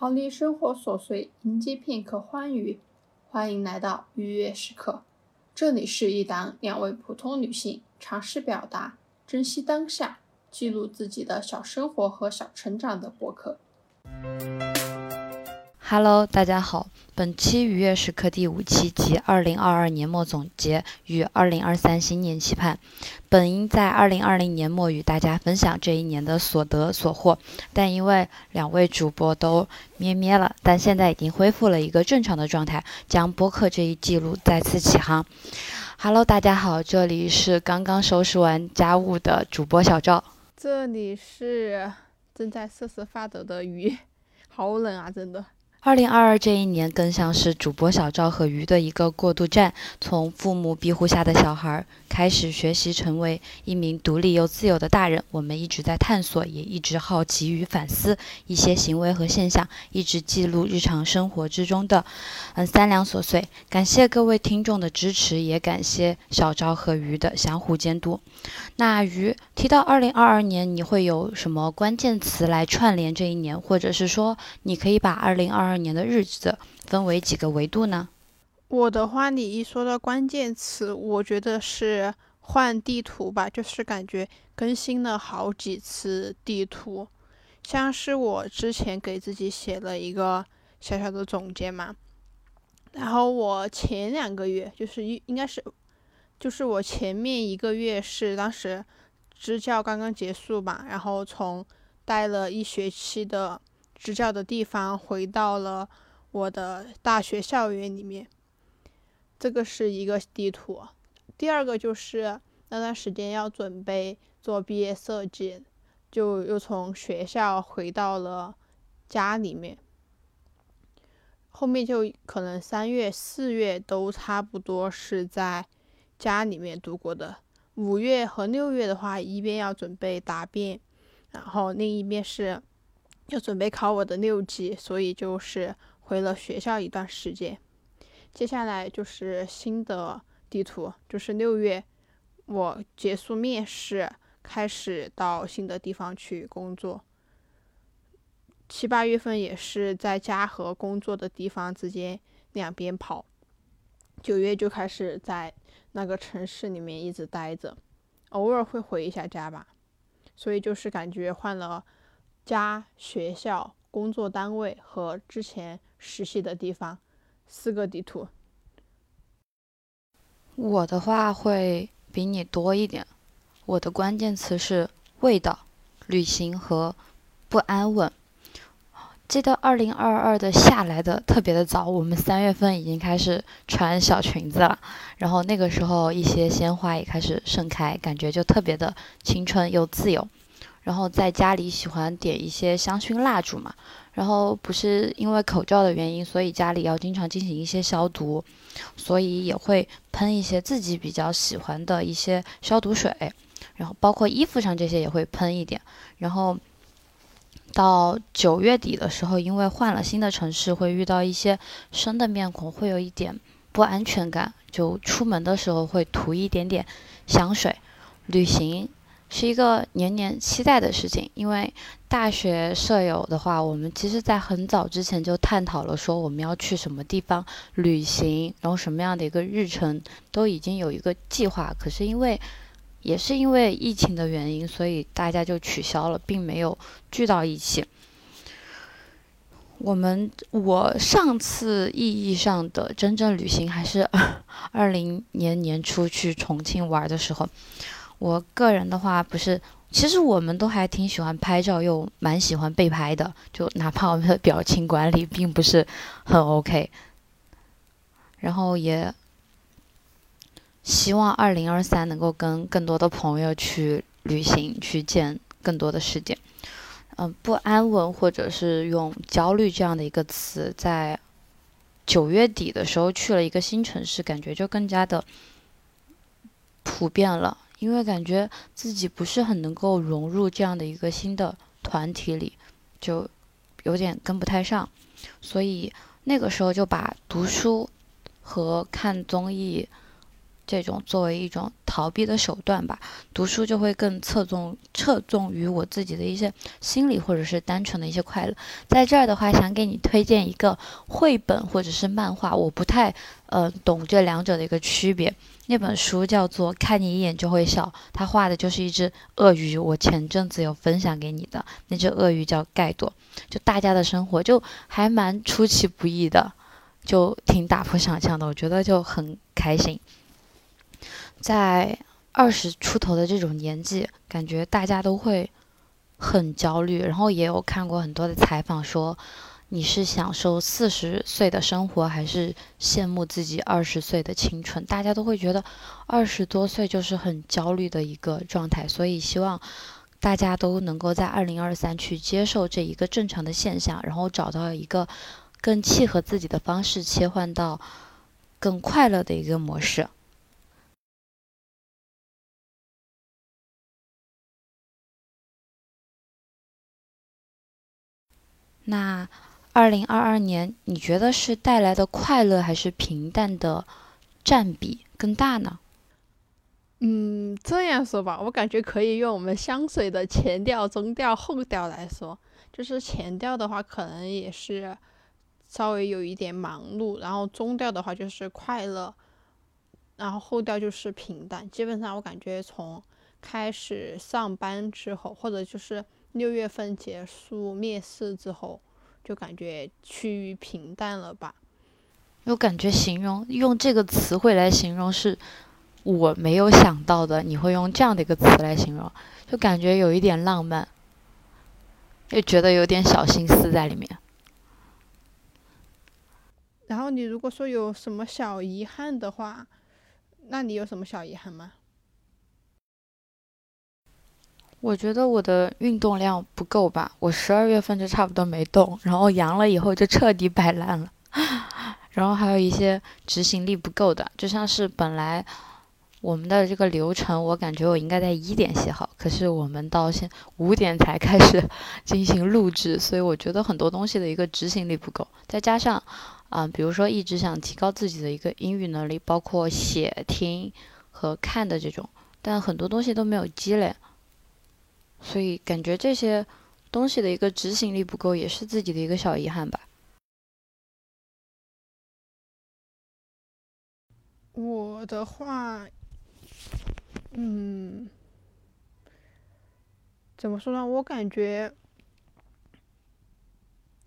逃离生活琐碎，迎接片刻欢愉。欢迎来到愉悦时刻，这里是一档两位普通女性尝试表达、珍惜当下、记录自己的小生活和小成长的博客。Hello，大家好。本期愉悦时刻第五期及二零二二年末总结与二零二三新年期盼。本应在二零二零年末与大家分享这一年的所得所获，但因为两位主播都咩咩了，但现在已经恢复了一个正常的状态，将播客这一记录再次起航。Hello，大家好，这里是刚刚收拾完家务的主播小赵，这里是正在瑟瑟发抖的鱼，好冷啊，真的。二零二二这一年更像是主播小赵和鱼的一个过渡站，从父母庇护下的小孩开始学习成为一名独立又自由的大人。我们一直在探索，也一直好奇与反思一些行为和现象，一直记录日常生活之中的嗯三两琐碎。感谢各位听众的支持，也感谢小赵和鱼的相互监督。那鱼提到二零二二年，你会有什么关键词来串联这一年，或者是说你可以把二零二二年的日子分为几个维度呢？我的话，你一说到关键词，我觉得是换地图吧，就是感觉更新了好几次地图，像是我之前给自己写了一个小小的总结嘛，然后我前两个月就是应应该是，就是我前面一个月是当时支教刚刚结束吧，然后从待了一学期的。支教的地方回到了我的大学校园里面，这个是一个地图。第二个就是那段时间要准备做毕业设计，就又从学校回到了家里面。后面就可能三月、四月都差不多是在家里面度过的。五月和六月的话，一边要准备答辩，然后另一边是。要准备考我的六级，所以就是回了学校一段时间。接下来就是新的地图，就是六月我结束面试，开始到新的地方去工作。七八月份也是在家和工作的地方之间两边跑。九月就开始在那个城市里面一直待着，偶尔会回一下家吧。所以就是感觉换了。家、学校、工作单位和之前实习的地方，四个地图。我的话会比你多一点，我的关键词是味道、旅行和不安稳。记得二零二二的下来的特别的早，我们三月份已经开始穿小裙子了，然后那个时候一些鲜花也开始盛开，感觉就特别的青春又自由。然后在家里喜欢点一些香薰蜡烛嘛，然后不是因为口罩的原因，所以家里要经常进行一些消毒，所以也会喷一些自己比较喜欢的一些消毒水，然后包括衣服上这些也会喷一点。然后到九月底的时候，因为换了新的城市，会遇到一些生的面孔，会有一点不安全感，就出门的时候会涂一点点香水，旅行。是一个年年期待的事情，因为大学舍友的话，我们其实在很早之前就探讨了，说我们要去什么地方旅行，然后什么样的一个日程都已经有一个计划。可是因为也是因为疫情的原因，所以大家就取消了，并没有聚到一起。我们我上次意义上的真正旅行还是 二零年年初去重庆玩的时候。我个人的话，不是，其实我们都还挺喜欢拍照，又蛮喜欢被拍的，就哪怕我们的表情管理并不是很 OK，然后也希望二零二三能够跟更多的朋友去旅行，去见更多的世界。嗯，不安稳或者是用焦虑这样的一个词，在九月底的时候去了一个新城市，感觉就更加的普遍了。因为感觉自己不是很能够融入这样的一个新的团体里，就有点跟不太上，所以那个时候就把读书和看综艺这种作为一种逃避的手段吧。读书就会更侧重侧重于我自己的一些心理或者是单纯的一些快乐。在这儿的话，想给你推荐一个绘本或者是漫画，我不太呃懂这两者的一个区别。那本书叫做《看你一眼就会笑》，它画的就是一只鳄鱼。我前阵子有分享给你的那只鳄鱼叫盖朵。就大家的生活就还蛮出其不意的，就挺打破想象的。我觉得就很开心。在二十出头的这种年纪，感觉大家都会很焦虑。然后也有看过很多的采访说。你是享受四十岁的生活，还是羡慕自己二十岁的青春？大家都会觉得二十多岁就是很焦虑的一个状态，所以希望大家都能够在二零二三去接受这一个正常的现象，然后找到一个更契合自己的方式，切换到更快乐的一个模式。那。二零二二年，你觉得是带来的快乐还是平淡的占比更大呢？嗯，这样说吧，我感觉可以用我们香水的前调、中调、后调来说。就是前调的话，可能也是稍微有一点忙碌；然后中调的话就是快乐，然后后调就是平淡。基本上我感觉从开始上班之后，或者就是六月份结束面试之后。就感觉趋于平淡了吧？我感觉形容用这个词汇来形容是我没有想到的。你会用这样的一个词来形容，就感觉有一点浪漫，又觉得有点小心思在里面。然后你如果说有什么小遗憾的话，那你有什么小遗憾吗？我觉得我的运动量不够吧，我十二月份就差不多没动，然后阳了以后就彻底摆烂了，然后还有一些执行力不够的，就像是本来我们的这个流程，我感觉我应该在一点写好，可是我们到现五点才开始 进行录制，所以我觉得很多东西的一个执行力不够，再加上啊，比如说一直想提高自己的一个英语能力，包括写、听和看的这种，但很多东西都没有积累。所以感觉这些东西的一个执行力不够，也是自己的一个小遗憾吧。我的话，嗯，怎么说呢？我感觉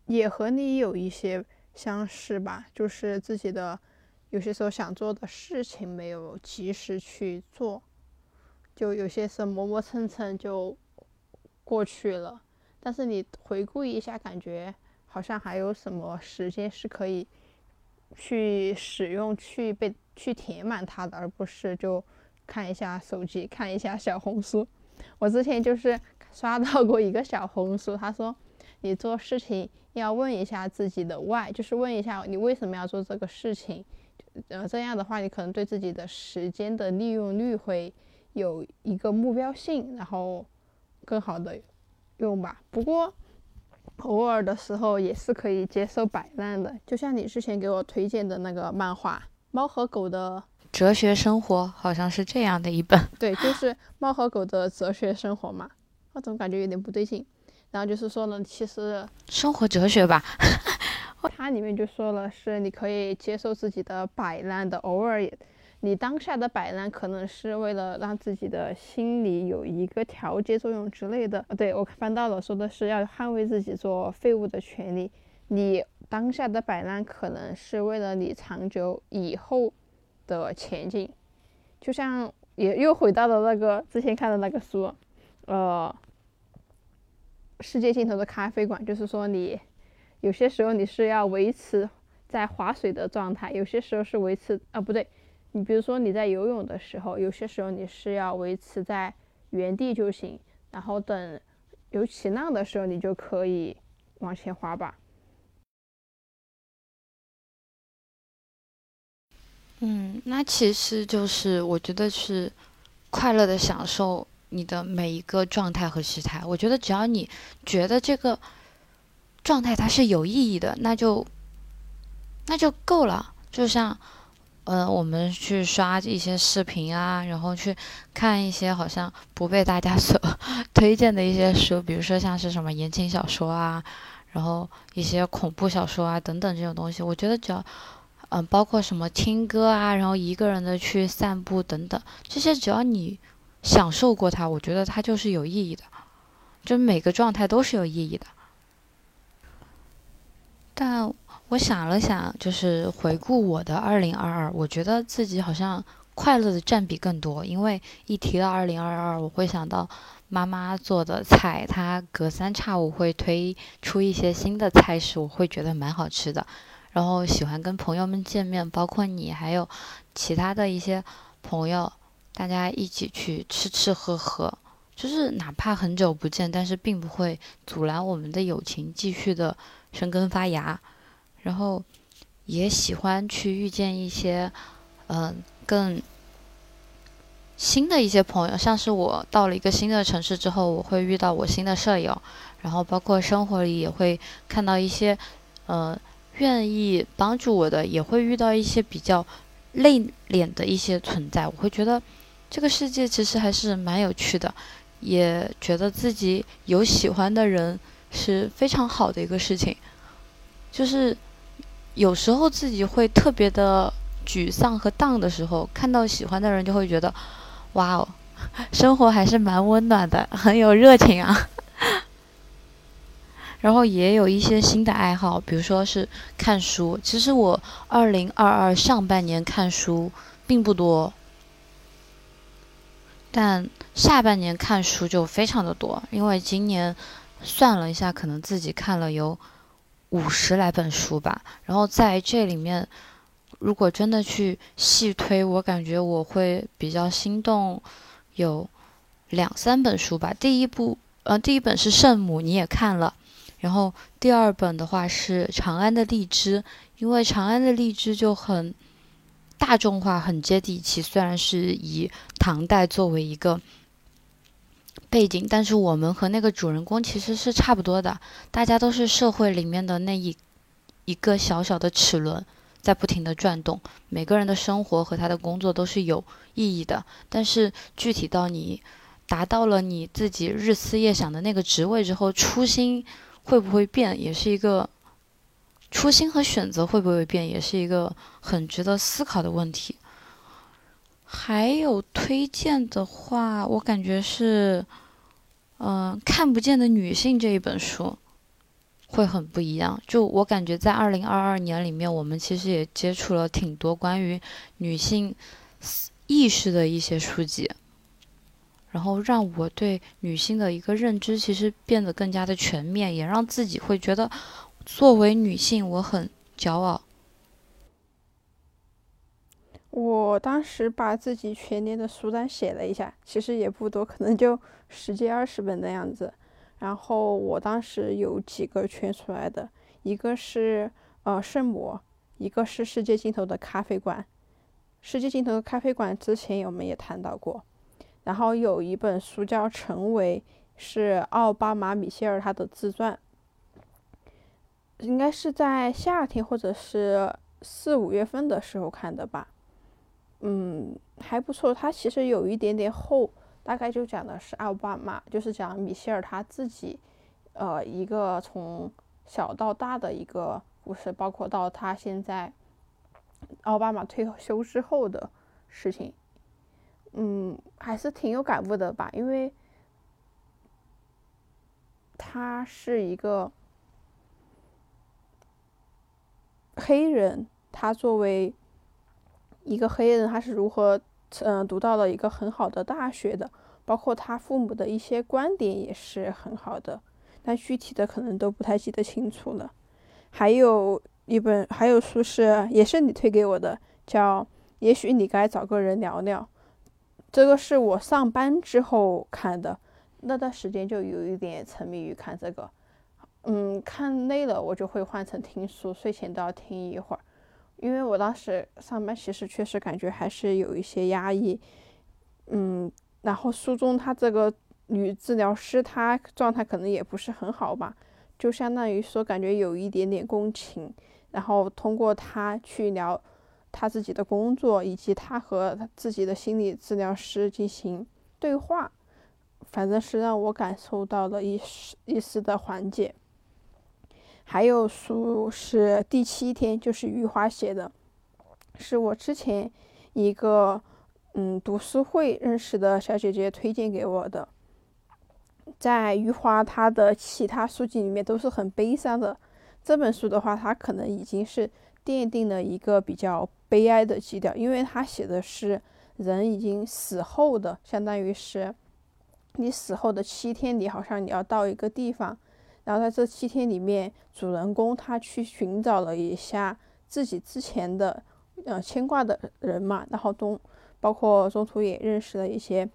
也和你有一些相似吧，就是自己的有些时候想做的事情没有及时去做，就有些是磨磨蹭蹭就。过去了，但是你回顾一下，感觉好像还有什么时间是可以去使用、去被去填满它的，而不是就看一下手机、看一下小红书。我之前就是刷到过一个小红书，他说你做事情要问一下自己的 why，就是问一下你为什么要做这个事情，呃，这样的话你可能对自己的时间的利用率会有一个目标性，然后。更好的用吧，不过偶尔的时候也是可以接受摆烂的。就像你之前给我推荐的那个漫画《猫和狗的哲学生活》，好像是这样的一本。对，就是猫和狗的哲学生活嘛。我怎么感觉有点不对劲？然后就是说呢，其实生活哲学吧，它里面就说了，是你可以接受自己的摆烂的，偶尔也。你当下的摆烂可能是为了让自己的心理有一个调节作用之类的。对我翻到了，说的是要捍卫自己做废物的权利。你当下的摆烂可能是为了你长久以后的前进。就像也又回到了那个之前看的那个书，呃，世界尽头的咖啡馆，就是说你有些时候你是要维持在划水的状态，有些时候是维持啊不对。你比如说你在游泳的时候，有些时候你是要维持在原地就行，然后等有起浪的时候，你就可以往前滑吧。嗯，那其实就是我觉得是快乐的享受你的每一个状态和时态。我觉得只要你觉得这个状态它是有意义的，那就那就够了。就像。嗯，我们去刷一些视频啊，然后去看一些好像不被大家 所推荐的一些书，比如说像是什么言情小说啊，然后一些恐怖小说啊等等这种东西。我觉得只要，嗯，包括什么听歌啊，然后一个人的去散步等等，这些只要你享受过它，我觉得它就是有意义的，就每个状态都是有意义的。但。我想了想，就是回顾我的二零二二，我觉得自己好像快乐的占比更多。因为一提到二零二二，我会想到妈妈做的菜，她隔三差五会推出一些新的菜式，我会觉得蛮好吃的。然后喜欢跟朋友们见面，包括你还有其他的一些朋友，大家一起去吃吃喝喝，就是哪怕很久不见，但是并不会阻拦我们的友情继续的生根发芽。然后，也喜欢去遇见一些，嗯，更新的一些朋友。像是我到了一个新的城市之后，我会遇到我新的舍友，然后包括生活里也会看到一些，呃，愿意帮助我的，也会遇到一些比较内敛的一些存在。我会觉得这个世界其实还是蛮有趣的，也觉得自己有喜欢的人是非常好的一个事情，就是。有时候自己会特别的沮丧和荡的时候，看到喜欢的人就会觉得，哇哦，生活还是蛮温暖的，很有热情啊。然后也有一些新的爱好，比如说是看书。其实我二零二二上半年看书并不多，但下半年看书就非常的多，因为今年算了一下，可能自己看了有。五十来本书吧，然后在这里面，如果真的去细推，我感觉我会比较心动，有两三本书吧。第一部，呃，第一本是《圣母》，你也看了，然后第二本的话是《长安的荔枝》，因为《长安的荔枝》就很大众化，很接地气，虽然是以唐代作为一个。背景，但是我们和那个主人公其实是差不多的，大家都是社会里面的那一一个小小的齿轮，在不停的转动。每个人的生活和他的工作都是有意义的，但是具体到你达到了你自己日思夜想的那个职位之后，初心会不会变，也是一个初心和选择会不会变，也是一个很值得思考的问题。还有推荐的话，我感觉是。嗯，看不见的女性这一本书会很不一样。就我感觉，在二零二二年里面，我们其实也接触了挺多关于女性意识的一些书籍，然后让我对女性的一个认知其实变得更加的全面，也让自己会觉得作为女性我很骄傲。我当时把自己全年的书单写了一下，其实也不多，可能就 十几二十本的样子。然后我当时有几个圈出来的，一个是呃圣母，一个是世界尽头的咖啡馆。世界尽头的咖啡馆之前我们也谈到过。然后有一本书叫《成为》，是奥巴马米歇尔他的自传，应该是在夏天或者是四五月份的时候看的吧。嗯，还不错。它其实有一点点厚，大概就讲的是奥巴马，就是讲米歇尔他自己，呃，一个从小到大的一个故事，包括到他现在奥巴马退休之后的事情。嗯，还是挺有感悟的吧，因为他是一个黑人，他作为。一个黑人他是如何嗯读到了一个很好的大学的，包括他父母的一些观点也是很好的，但具体的可能都不太记得清楚了。还有一本还有书是也是你推给我的，叫《也许你该找个人聊聊》，这个是我上班之后看的，那段时间就有一点沉迷于看这个，嗯，看累了我就会换成听书，睡前都要听一会儿。因为我当时上班，其实确实感觉还是有一些压抑，嗯，然后书中他这个女治疗师，她状态可能也不是很好吧，就相当于说感觉有一点点共情，然后通过她去聊，他自己的工作，以及他和自己的心理治疗师进行对话，反正是让我感受到了一丝一丝的缓解。还有书是第七天，就是余华写的，是我之前一个嗯读书会认识的小姐姐推荐给我的。在余华他的其他书籍里面都是很悲伤的，这本书的话，他可能已经是奠定了一个比较悲哀的基调，因为他写的是人已经死后的，相当于是你死后的七天里，好像你要到一个地方，然后在这七天里面，主人公他去寻找了一下自己之前的呃牵挂的人嘛，然后中包括中途也认识了一些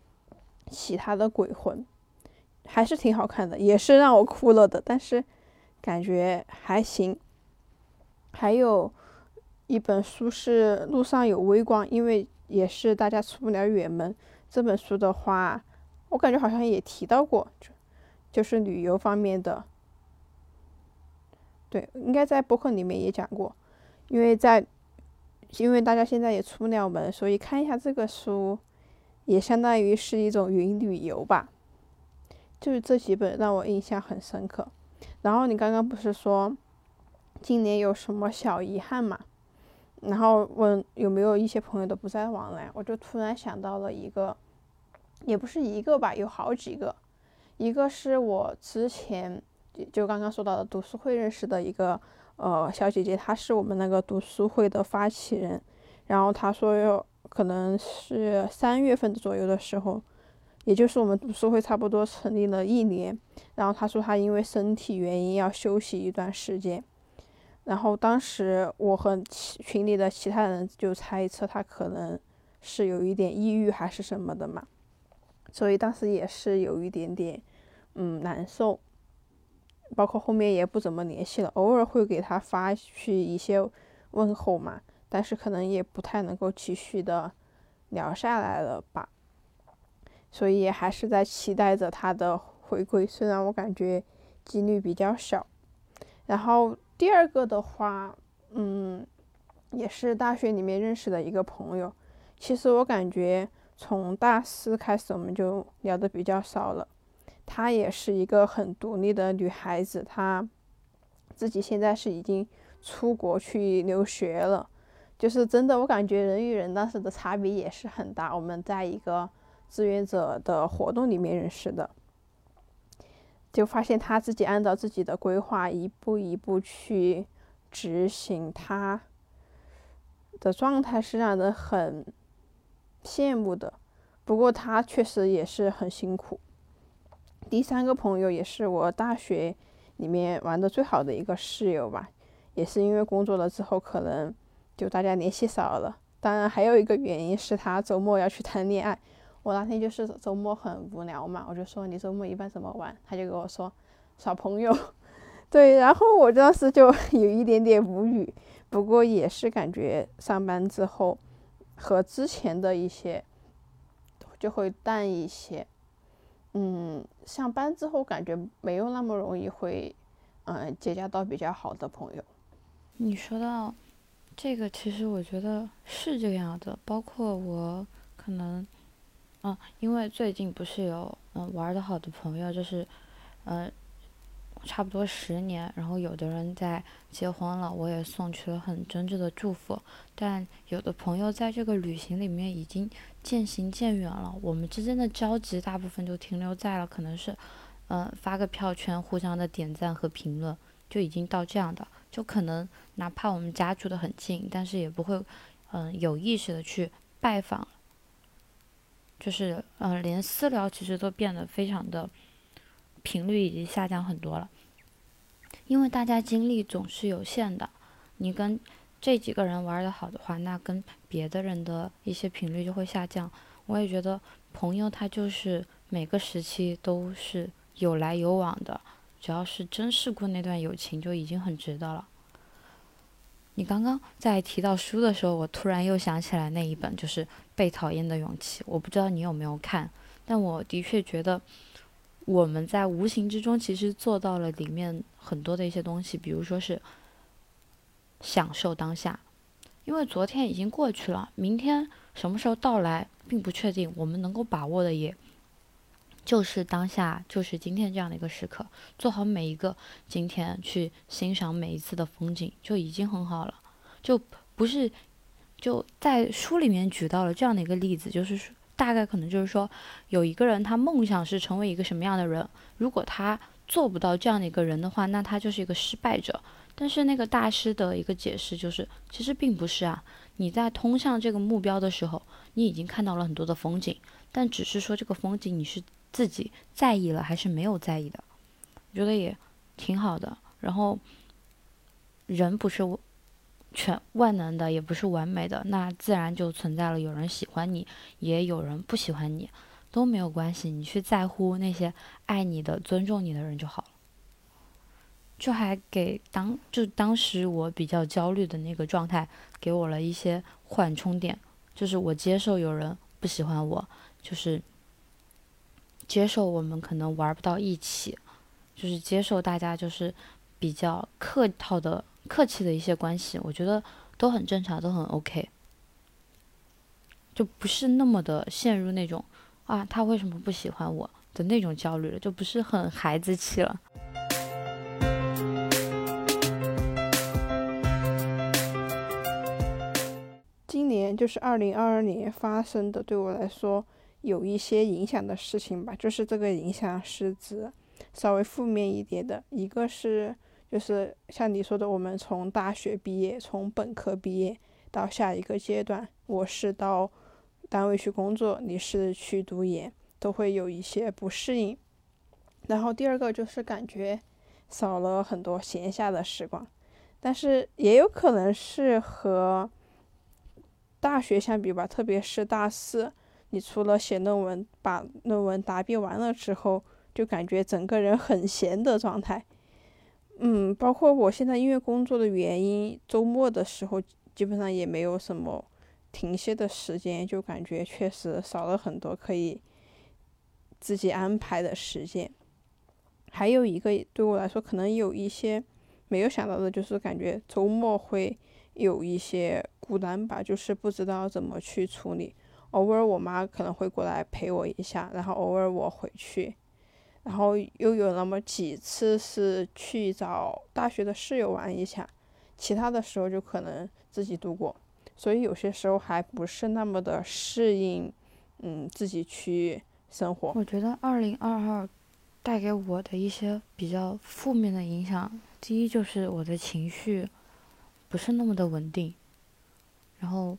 其他的鬼魂。还是挺好看的，也是让我哭了的，但是感觉还行。还有一本书是《路上有微光》，因为也是大家出不了远门。这本书的话，我感觉好像也提到过，就就是旅游方面的。对，应该在博客里面也讲过，因为在因为大家现在也出不了门，所以看一下这个书，也相当于是一种云旅游吧。就是这几本让我印象很深刻，然后你刚刚不是说今年有什么小遗憾嘛？然后问有没有一些朋友都不再往来，我就突然想到了一个，也不是一个吧，有好几个。一个是我之前就刚刚说到的读书会认识的一个呃小姐姐，她是我们那个读书会的发起人，然后她说有可能是三月份左右的时候。也就是我们读书会差不多成立了一年，然后她说她因为身体原因要休息一段时间，然后当时我和群里的其他人就猜测她可能是有一点抑郁还是什么的嘛，所以当时也是有一点点嗯难受，包括后面也不怎么联系了，偶尔会给他发去一些问候嘛，但是可能也不太能够继续的聊下来了吧。所以还是在期待着他的回归，虽然我感觉几率比较小。然后第二个的话，嗯，也是大学里面认识的一个朋友。其实我感觉从大四开始我们就聊的比较少了。她也是一个很独立的女孩子，她自己现在是已经出国去留学了。就是真的，我感觉人与人当时的差别也是很大。我们在一个。志愿者的活动里面认识的，就发现他自己按照自己的规划一步一步去执行，他的状态是让人很羡慕的。不过他确实也是很辛苦。第三个朋友也是我大学里面玩的最好的一个室友吧，也是因为工作了之后，可能就大家联系少了。当然还有一个原因是他周末要去谈恋爱。我那天就是周末很无聊嘛，我就说你周末一般怎么玩？他就跟我说耍朋友，对，然后我当时就 有一点点无语，不过也是感觉上班之后和之前的一些就会淡一些，嗯，上班之后感觉没有那么容易会嗯结交到比较好的朋友。你说到这个，其实我觉得是这样的，包括我可能。嗯，因为最近不是有嗯玩的好的朋友，就是，嗯，差不多十年，然后有的人在结婚了，我也送去了很真挚的祝福。但有的朋友在这个旅行里面已经渐行渐远了，我们之间的交集大部分就停留在了可能是，嗯，发个票圈，互相的点赞和评论，就已经到这样的，就可能哪怕我们家住的很近，但是也不会，嗯，有意识的去拜访。就是，嗯，连私聊其实都变得非常的频率已经下降很多了，因为大家精力总是有限的。你跟这几个人玩的好的话，那跟别的人的一些频率就会下降。我也觉得朋友他就是每个时期都是有来有往的，只要是珍视过那段友情，就已经很值得了。你刚刚在提到书的时候，我突然又想起来那一本，就是《被讨厌的勇气》。我不知道你有没有看，但我的确觉得我们在无形之中其实做到了里面很多的一些东西，比如说是享受当下。因为昨天已经过去了，明天什么时候到来并不确定。我们能够把握的也就是当下，就是今天这样的一个时刻，做好每一个今天，去欣赏每一次的风景就已经很好了。就不是就在书里面举到了这样的一个例子，就是大概可能就是说，有一个人他梦想是成为一个什么样的人，如果他做不到这样的一个人的话，那他就是一个失败者。但是那个大师的一个解释就是，其实并不是啊。你在通向这个目标的时候，你已经看到了很多的风景，但只是说这个风景你是自己在意了还是没有在意的，我觉得也挺好的。然后，人不是全万能的，也不是完美的，那自然就存在了有人喜欢你，也有人不喜欢你，都没有关系。你去在乎那些爱你的、尊重你的人就好了。就还给当就当时我比较焦虑的那个状态，给我了一些缓冲点，就是我接受有人不喜欢我，就是接受我们可能玩不到一起，就是接受大家就是比较客套的客气的一些关系，我觉得都很正常，都很 OK，就不是那么的陷入那种啊他为什么不喜欢我的那种焦虑了，就不是很孩子气了。就是二零二二年发生的，对我来说有一些影响的事情吧。就是这个影响是指稍微负面一点的，一个是就是像你说的，我们从大学毕业，从本科毕业到下一个阶段，我是到单位去工作，你是去读研，都会有一些不适应。然后第二个就是感觉少了很多闲暇的时光，但是也有可能是和。大学相比吧，特别是大四，你除了写论文，把论文答辩完了之后，就感觉整个人很闲的状态。嗯，包括我现在因为工作的原因，周末的时候基本上也没有什么停歇的时间，就感觉确实少了很多可以自己安排的时间。还有一个对我来说可能有一些没有想到的，就是感觉周末会。有一些孤单吧，就是不知道怎么去处理。偶尔我妈可能会过来陪我一下，然后偶尔我回去，然后又有那么几次是去找大学的室友玩一下，其他的时候就可能自己度过。所以有些时候还不是那么的适应，嗯，自己去生活。我觉得二零二二带给我的一些比较负面的影响，第一就是我的情绪。不是那么的稳定，然后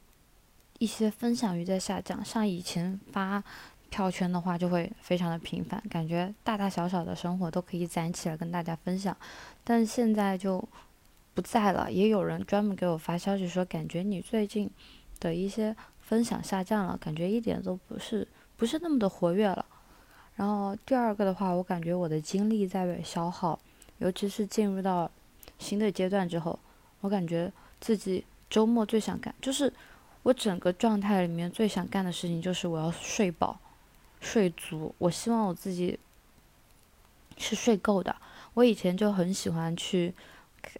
一些分享欲在下降。像以前发票圈的话，就会非常的频繁，感觉大大小小的生活都可以攒起来跟大家分享。但现在就不在了，也有人专门给我发消息说，感觉你最近的一些分享下降了，感觉一点都不是不是那么的活跃了。然后第二个的话，我感觉我的精力在被消耗，尤其是进入到新的阶段之后。我感觉自己周末最想干，就是我整个状态里面最想干的事情就是我要睡饱、睡足。我希望我自己是睡够的。我以前就很喜欢去，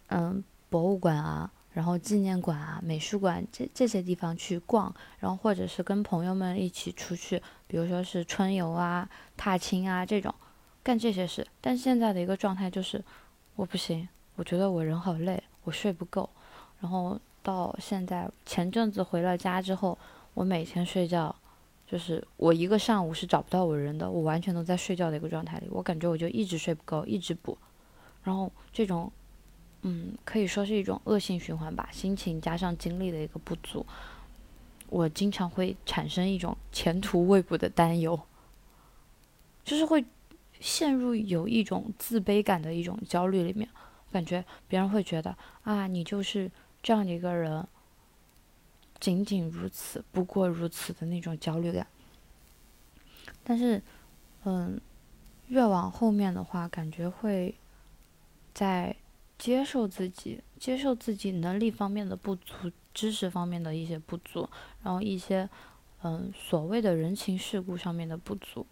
嗯，博物馆啊，然后纪念馆啊、美术馆这这些地方去逛，然后或者是跟朋友们一起出去，比如说是春游啊、踏青啊这种，干这些事。但现在的一个状态就是，我不行，我觉得我人好累。我睡不够，然后到现在前阵子回了家之后，我每天睡觉，就是我一个上午是找不到我人的，我完全都在睡觉的一个状态里。我感觉我就一直睡不够，一直补，然后这种，嗯，可以说是一种恶性循环吧。心情加上精力的一个不足，我经常会产生一种前途未卜的担忧，就是会陷入有一种自卑感的一种焦虑里面。感觉别人会觉得啊，你就是这样的一个人，仅仅如此，不过如此的那种焦虑感。但是，嗯，越往后面的话，感觉会在接受自己、接受自己能力方面的不足、知识方面的一些不足，然后一些嗯所谓的人情世故上面的不足，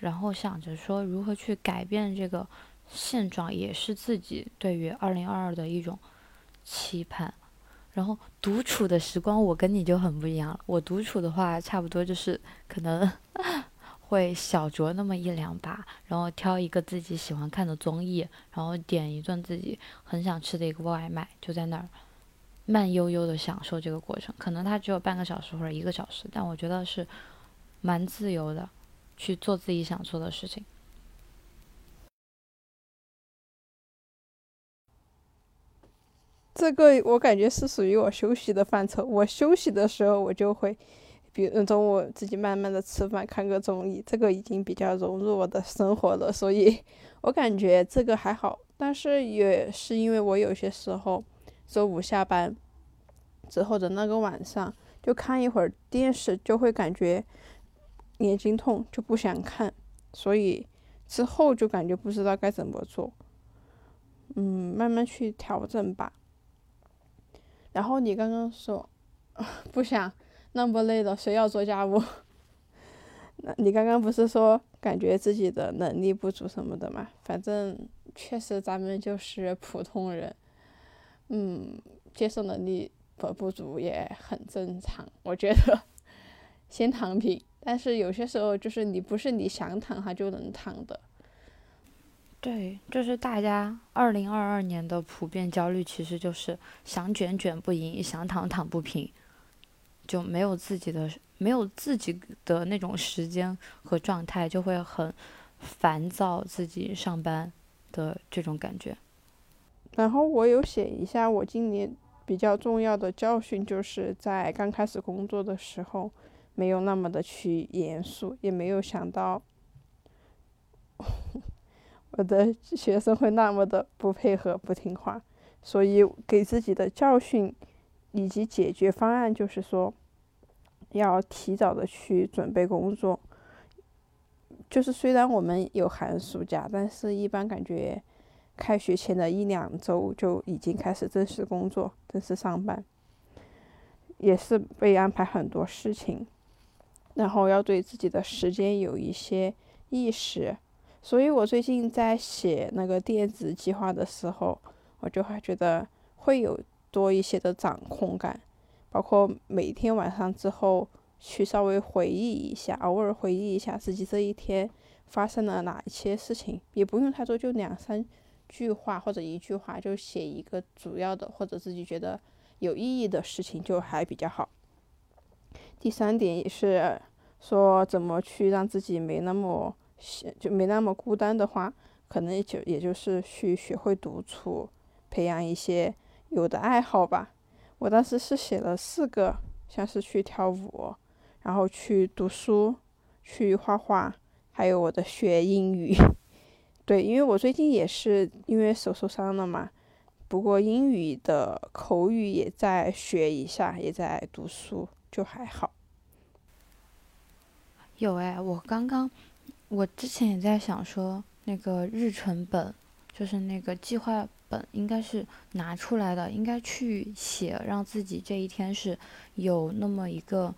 然后想着说如何去改变这个。现状也是自己对于二零二二的一种期盼，然后独处的时光，我跟你就很不一样了。我独处的话，差不多就是可能 会小酌那么一两把，然后挑一个自己喜欢看的综艺，然后点一顿自己很想吃的一个外卖，就在那儿慢悠悠的享受这个过程。可能它只有半个小时或者一个小时，但我觉得是蛮自由的，去做自己想做的事情。这个我感觉是属于我休息的范畴。我休息的时候，我就会，比如中午自己慢慢的吃饭，看个综艺，这个已经比较融入我的生活了。所以我感觉这个还好。但是也是因为我有些时候周五下班之后的那个晚上，就看一会儿电视，就会感觉眼睛痛，就不想看。所以之后就感觉不知道该怎么做。嗯，慢慢去调整吧。然后你刚刚说 不想那么累了，谁要做家务？那你刚刚不是说感觉自己的能力不足什么的嘛？反正确实咱们就是普通人，嗯，接受能力不不足也很正常。我觉得先躺平，但是有些时候就是你不是你想躺他就能躺的。对，就是大家二零二二年的普遍焦虑，其实就是想卷卷不赢，想躺躺不平，就没有自己的没有自己的那种时间和状态，就会很烦躁自己上班的这种感觉。然后我有写一下我今年比较重要的教训，就是在刚开始工作的时候，没有那么的去严肃，也没有想到。我的学生会那么的不配合、不听话，所以给自己的教训以及解决方案就是说，要提早的去准备工作。就是虽然我们有寒暑假，但是一般感觉开学前的一两周就已经开始正式工作、正式上班，也是被安排很多事情，然后要对自己的时间有一些意识。所以我最近在写那个电子计划的时候，我就还觉得会有多一些的掌控感，包括每天晚上之后去稍微回忆一下，偶尔回忆一下自己这一天发生了哪一些事情，也不用太多，就两三句话或者一句话，就写一个主要的或者自己觉得有意义的事情就还比较好。第三点也是说怎么去让自己没那么。就没那么孤单的话，可能就也就是去学会独处，培养一些有的爱好吧。我当时是写了四个，像是去跳舞，然后去读书，去画画，还有我的学英语。对，因为我最近也是因为手受伤了嘛，不过英语的口语也在学一下，也在读书，就还好。有哎，我刚刚。我之前也在想说，那个日程本，就是那个计划本，应该是拿出来的，应该去写，让自己这一天是有那么一个，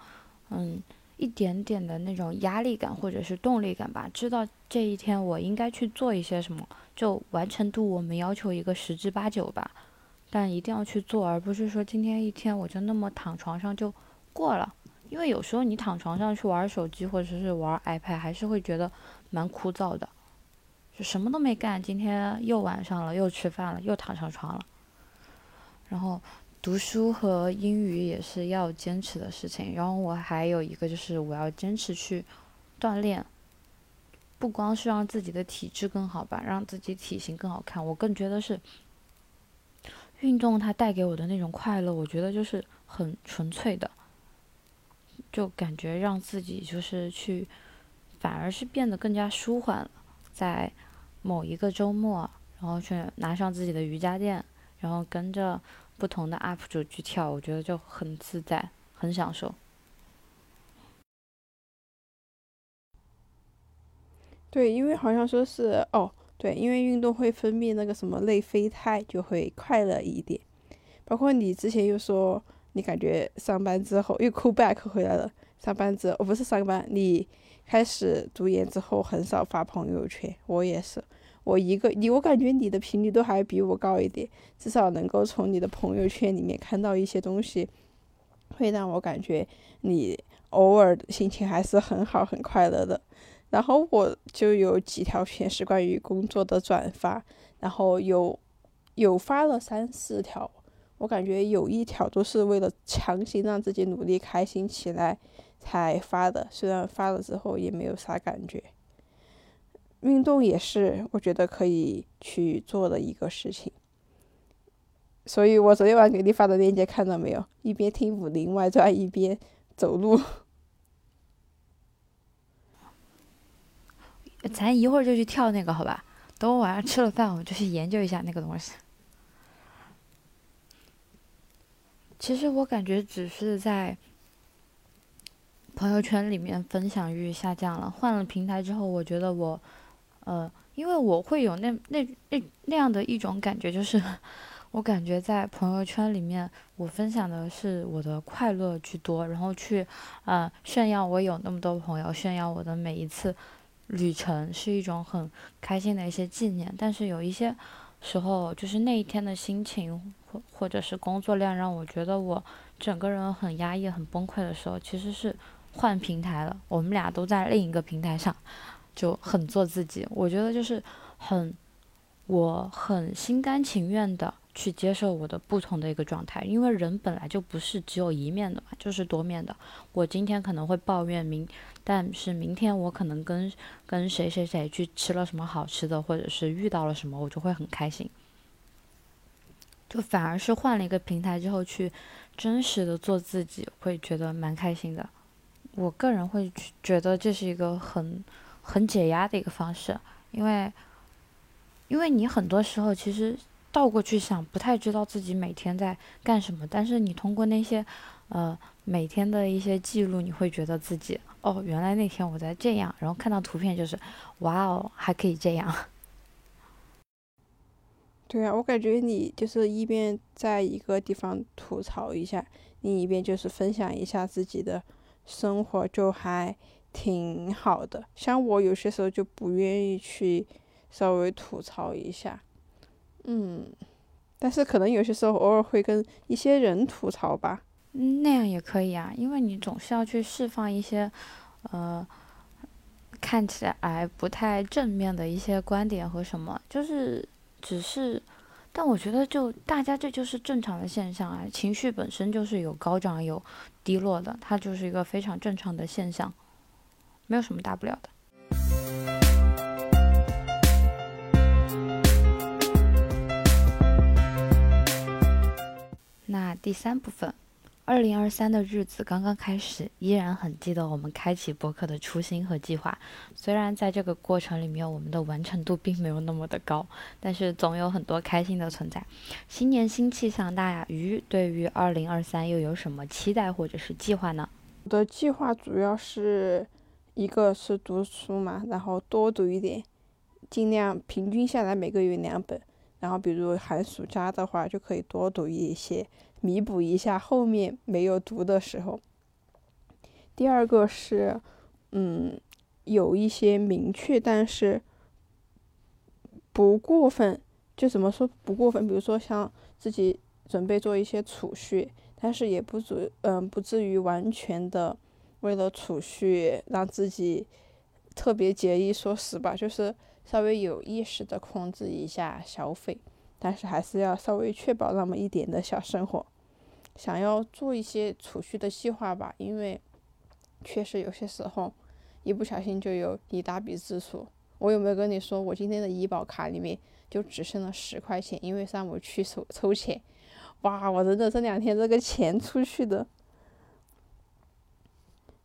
嗯，一点点的那种压力感或者是动力感吧，知道这一天我应该去做一些什么，就完成度我们要求一个十之八九吧，但一定要去做，而不是说今天一天我就那么躺床上就过了。因为有时候你躺床上去玩手机或者是玩 iPad，还是会觉得蛮枯燥的，就什么都没干。今天又晚上了，又吃饭了，又躺上床了。然后读书和英语也是要坚持的事情。然后我还有一个就是我要坚持去锻炼，不光是让自己的体质更好吧，让自己体型更好看。我更觉得是运动它带给我的那种快乐，我觉得就是很纯粹的。就感觉让自己就是去，反而是变得更加舒缓了。在某一个周末，然后去拿上自己的瑜伽垫，然后跟着不同的 UP 主去跳，我觉得就很自在，很享受。对，因为好像说是哦，对，因为运动会分泌那个什么内啡肽，就会快乐一点。包括你之前又说。你感觉上班之后又 cool back 回来了。上班之后，不是上班，你开始读研之后很少发朋友圈。我也是，我一个你，我感觉你的频率都还比我高一点，至少能够从你的朋友圈里面看到一些东西，会让我感觉你偶尔心情还是很好、很快乐的。然后我就有几条全是关于工作的转发，然后有有发了三四条，我感觉有一条都是为了强行让自己努力开心起来才发的，虽然发了之后也没有啥感觉。运动也是我觉得可以去做的一个事情，所以我昨天晚上给你发的链接看到没有？一边听《武林外传》一边走路。咱一会儿就去跳那个，好吧？等我晚上吃了饭，我就去研究一下那个东西。其实我感觉只是在朋友圈里面分享欲下降了，换了平台之后，我觉得我。呃，因为我会有那那那那样的一种感觉，就是 我感觉在朋友圈里面，我分享的是我的快乐居多，然后去呃炫耀我有那么多朋友，炫耀我的每一次旅程是一种很开心的一些纪念。但是有一些时候，就是那一天的心情或者是工作量让我觉得我整个人很压抑、很崩溃的时候，其实是换平台了。我们俩都在另一个平台上。就很做自己，我觉得就是很，我很心甘情愿的去接受我的不同的一个状态，因为人本来就不是只有一面的嘛，就是多面的。我今天可能会抱怨明，但是明天我可能跟跟谁谁谁去吃了什么好吃的，或者是遇到了什么，我就会很开心。就反而是换了一个平台之后去真实的做自己，会觉得蛮开心的。我个人会觉得这是一个很。很解压的一个方式，因为，因为你很多时候其实倒过去想，不太知道自己每天在干什么，但是你通过那些，呃，每天的一些记录，你会觉得自己，哦，原来那天我在这样，然后看到图片就是，哇哦，还可以这样。对啊，我感觉你就是一边在一个地方吐槽一下，另一边就是分享一下自己的生活，就还。挺好的，像我有些时候就不愿意去稍微吐槽一下，嗯，但是可能有些时候偶尔会跟一些人吐槽吧。那样也可以啊，因为你总是要去释放一些，呃，看起来不太正面的一些观点和什么，就是只是，但我觉得就大家这就是正常的现象啊，情绪本身就是有高涨有低落的，它就是一个非常正常的现象。没有什么大不了的。那第三部分，二零二三的日子刚刚开始，依然很记得我们开启博客的初心和计划。虽然在这个过程里面，我们的完成度并没有那么的高，但是总有很多开心的存在。新年新气象，大鱼对于二零二三又有什么期待或者是计划呢？我的计划主要是。一个是读书嘛，然后多读一点，尽量平均下来每个月两本。然后比如寒暑假的话，就可以多读一些，弥补一下后面没有读的时候。第二个是，嗯，有一些明确，但是不过分，就怎么说不过分？比如说像自己准备做一些储蓄，但是也不足，嗯，不至于完全的。为了储蓄，让自己特别节衣缩食吧，就是稍微有意识的控制一下消费，但是还是要稍微确保那么一点的小生活。想要做一些储蓄的计划吧，因为确实有些时候一不小心就有一大笔支出。我有没有跟你说，我今天的医保卡里面就只剩了十块钱，因为上午去抽抽钱，哇，我真的这两天这个钱出去的。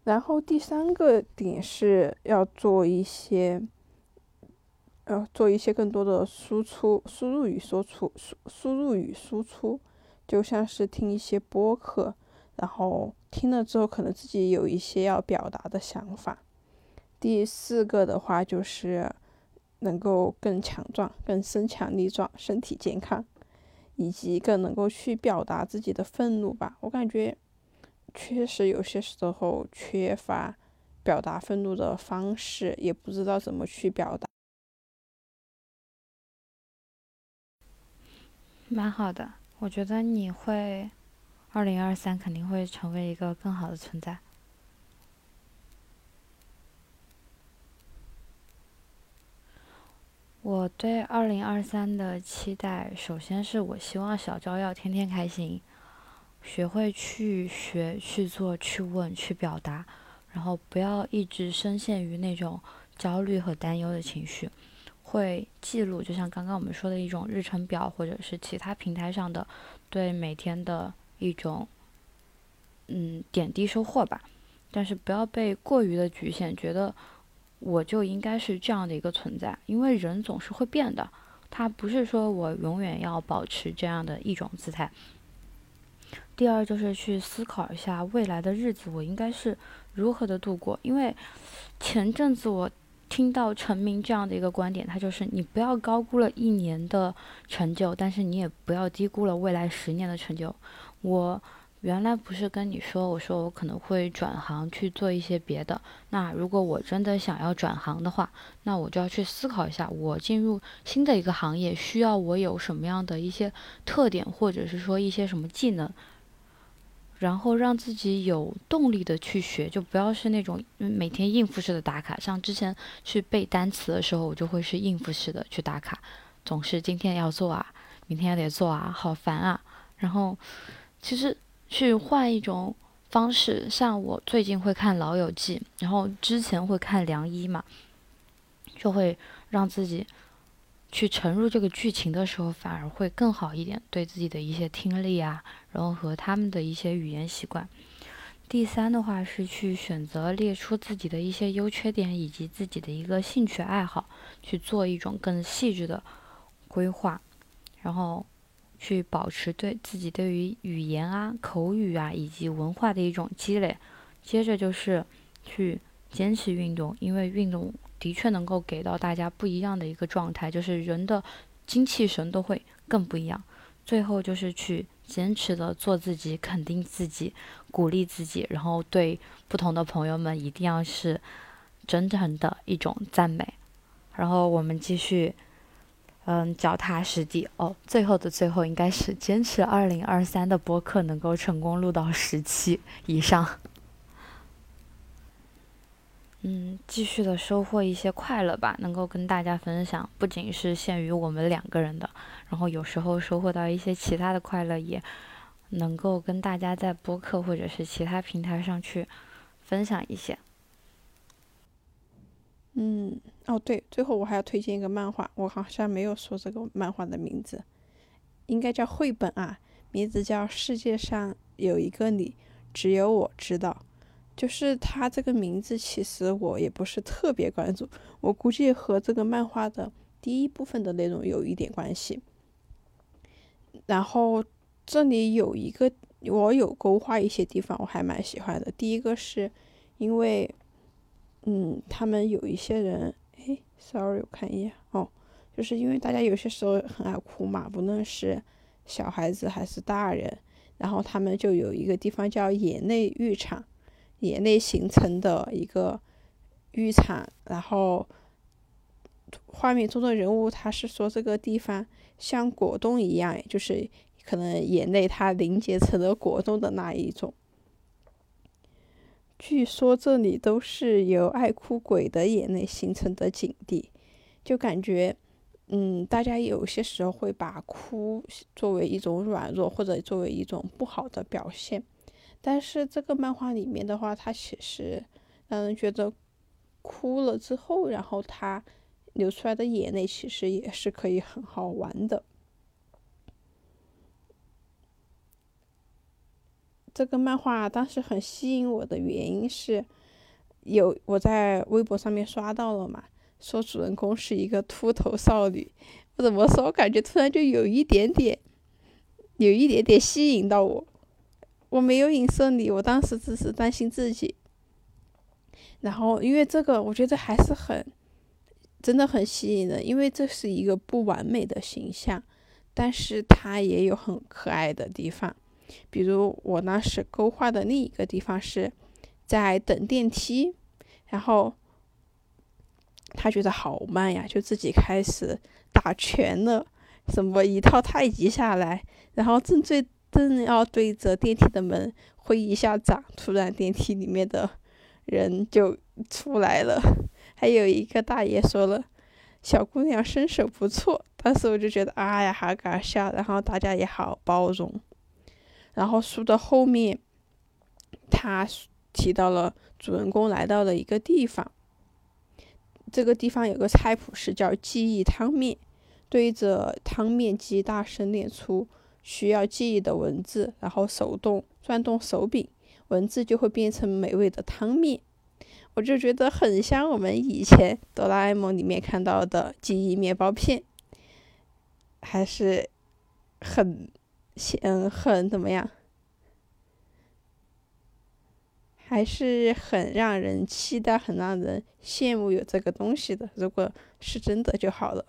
然后第三个点是要做一些，呃，做一些更多的输出、输入与输出、输输入与输出，就像是听一些播客，然后听了之后可能自己有一些要表达的想法。第四个的话就是能够更强壮、更身强力壮、身体健康，以及更能够去表达自己的愤怒吧。我感觉。确实有些时候缺乏表达愤怒的方式，也不知道怎么去表达。蛮好的，我觉得你会，二零二三肯定会成为一个更好的存在。我对二零二三的期待，首先是我希望小昭要天天开心，学会去学、去做、去问、去表达，然后不要一直深陷于那种焦虑和担忧的情绪。会记录，就像刚刚我们说的一种日程表，或者是其他平台上的对每天的一种嗯点滴收获吧。但是不要被过于的局限，觉得。我就应该是这样的一个存在，因为人总是会变的，他不是说我永远要保持这样的一种姿态。第二就是去思考一下未来的日子我应该是如何的度过，因为前阵子我听到陈明这样的一个观点，他就是你不要高估了一年的成就，但是你也不要低估了未来十年的成就。我。原来不是跟你说，我说我可能会转行去做一些别的。那如果我真的想要转行的话，那我就要去思考一下，我进入新的一个行业需要我有什么样的一些特点，或者是说一些什么技能，然后让自己有动力的去学，就不要是那种每天应付式的打卡。像之前去背单词的时候，我就会是应付式的去打卡，总是今天要做啊，明天也得做啊，好烦啊。然后其实。去换一种方式，像我最近会看《老友记》，然后之前会看《良医》嘛，就会让自己去沉入这个剧情的时候，反而会更好一点，对自己的一些听力啊，然后和他们的一些语言习惯。第三的话是去选择列出自己的一些优缺点以及自己的一个兴趣爱好，去做一种更细致的规划，然后。去保持对自己对于语言啊、口语啊以及文化的一种积累，接着就是去坚持运动，因为运动的确能够给到大家不一样的一个状态，就是人的精气神都会更不一样。最后就是去坚持的做自己，肯定自己，鼓励自己，然后对不同的朋友们一定要是真诚的一种赞美。然后我们继续。嗯，脚踏实地哦。最后的最后，应该是坚持二零二三的播客能够成功录到十期以上。嗯，继续的收获一些快乐吧，能够跟大家分享，不仅是限于我们两个人的，然后有时候收获到一些其他的快乐，也能够跟大家在播客或者是其他平台上去分享一些。嗯，哦对，最后我还要推荐一个漫画，我好像没有说这个漫画的名字，应该叫绘本啊，名字叫《世界上有一个你，只有我知道》。就是它这个名字，其实我也不是特别关注，我估计和这个漫画的第一部分的内容有一点关系。然后这里有一个我有勾画一些地方，我还蛮喜欢的。第一个是因为。嗯，他们有一些人，哎，sorry，我看一眼哦，就是因为大家有些时候很爱哭嘛，不论是小孩子还是大人，然后他们就有一个地方叫眼泪浴场，眼泪形成的一个浴场，然后画面中的人物他是说这个地方像果冻一样，就是可能眼泪它凝结成了果冻的那一种。据说这里都是由爱哭鬼的眼泪形成的景地，就感觉，嗯，大家有些时候会把哭作为一种软弱，或者作为一种不好的表现。但是这个漫画里面的话，它其实让人觉得哭了之后，然后他流出来的眼泪其实也是可以很好玩的。这个漫画当时很吸引我的原因是，有我在微博上面刷到了嘛，说主人公是一个秃头少女，不怎么说，我感觉突然就有一点点，有一点点吸引到我。我没有影射你，我当时只是担心自己。然后因为这个，我觉得还是很，真的很吸引人，因为这是一个不完美的形象，但是它也有很可爱的地方。比如我当时勾画的另一个地方是在等电梯，然后他觉得好慢呀，就自己开始打拳了。什么一套太极下来，然后正最正要对着电梯的门挥一下掌，突然电梯里面的人就出来了。还有一个大爷说了：“小姑娘身手不错。”当时我就觉得，哎呀，好搞笑，然后大家也好包容。然后书的后面，他提到了主人公来到了一个地方，这个地方有个菜谱是叫记忆汤面，对着汤面机大声念出需要记忆的文字，然后手动转动手柄，文字就会变成美味的汤面。我就觉得很像我们以前哆啦 A 梦里面看到的记忆面包片，还是很。嗯，很怎么样？还是很让人期待，很让人羡慕有这个东西的。如果是真的就好了。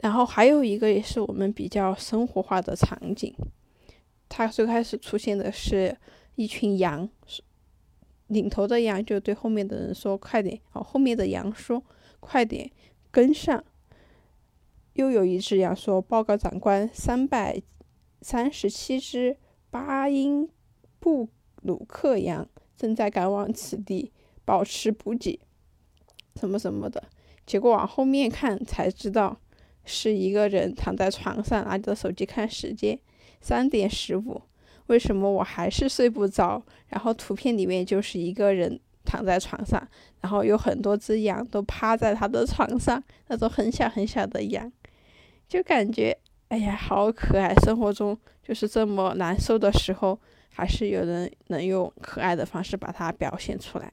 然后还有一个也是我们比较生活化的场景，它最开始出现的是一群羊，领头的羊就对后面的人说：“快点！”哦，后面的羊说：“快点跟上。”又有一只羊说：“报告长官，三百三十七只巴音布鲁克羊正在赶往此地，保持补给，什么什么的。”结果往后面看才知道，是一个人躺在床上拿着手机看时间，三点十五。为什么我还是睡不着？然后图片里面就是一个人躺在床上，然后有很多只羊都趴在他的床上，那种很小很小的羊。就感觉，哎呀，好可爱！生活中就是这么难受的时候，还是有人能用可爱的方式把它表现出来。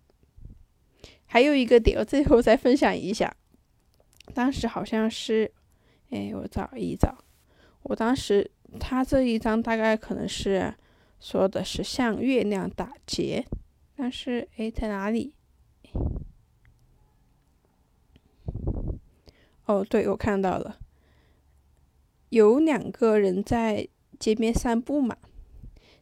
还有一个点，我最后再分享一下。当时好像是，哎，我找一找。我当时他这一张大概可能是说的是向月亮打劫，但是哎，在哪里？哦，对，我看到了。有两个人在街边散步嘛，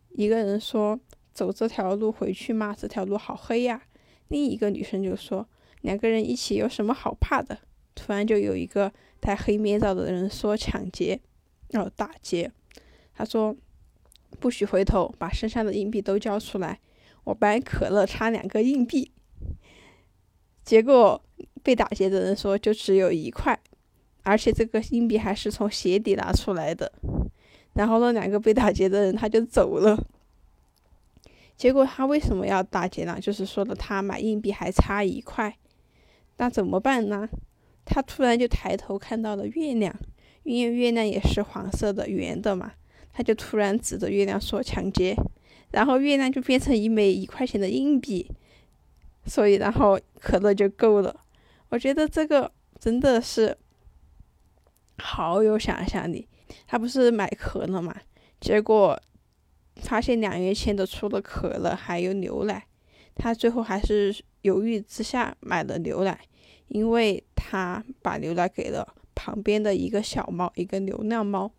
一个人说：“走这条路回去吗？这条路好黑呀。”另一个女生就说：“两个人一起有什么好怕的？”突然就有一个戴黑面罩的人说：“抢劫，哦，打劫。”他说：“不许回头，把身上的硬币都交出来，我买可乐差两个硬币。”结果被打劫的人说：“就只有一块。”而且这个硬币还是从鞋底拿出来的，然后那两个被打劫的人他就走了。结果他为什么要打劫呢？就是说的他买硬币还差一块，那怎么办呢？他突然就抬头看到了月亮，因为月亮也是黄色的圆的嘛，他就突然指着月亮说抢劫，然后月亮就变成一枚一块钱的硬币，所以然后可乐就够了。我觉得这个真的是。好有想象力，他不是买可乐嘛？结果发现两元钱的除了可乐还有牛奶，他最后还是犹豫之下买了牛奶，因为他把牛奶给了旁边的一个小猫，一个流浪猫。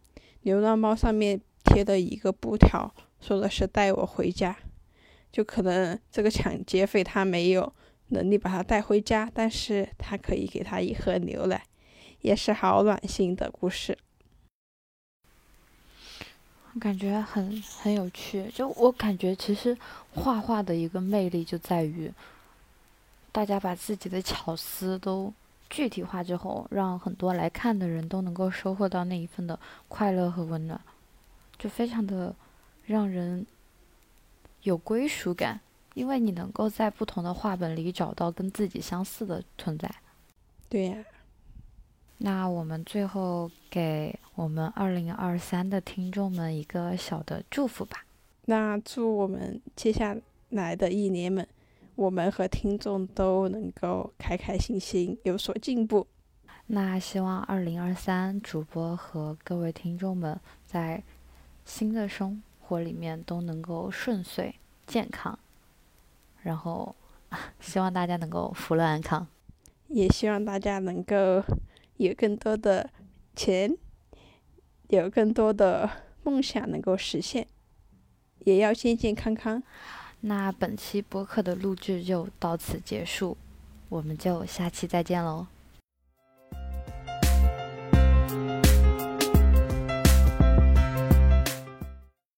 流浪猫上面贴了一个布条，说的是带我回家。就可能这个抢劫匪他没有能力把它带回家，但是他可以给他一盒牛奶。也是好暖心的故事，感觉很很有趣。就我感觉，其实画画的一个魅力就在于，大家把自己的巧思都具体化之后，让很多来看的人都能够收获到那一份的快乐和温暖，就非常的让人有归属感，因为你能够在不同的画本里找到跟自己相似的存在。对呀。那我们最后给我们二零二三的听众们一个小的祝福吧。那祝我们接下来的一年们，我们和听众都能够开开心心，有所进步。那希望二零二三主播和各位听众们在新的生活里面都能够顺遂、健康，然后希望大家能够福乐安康，也希望大家能够。有更多的钱，有更多的梦想能够实现，也要健健康康。那本期播客的录制就到此结束，我们就下期再见喽。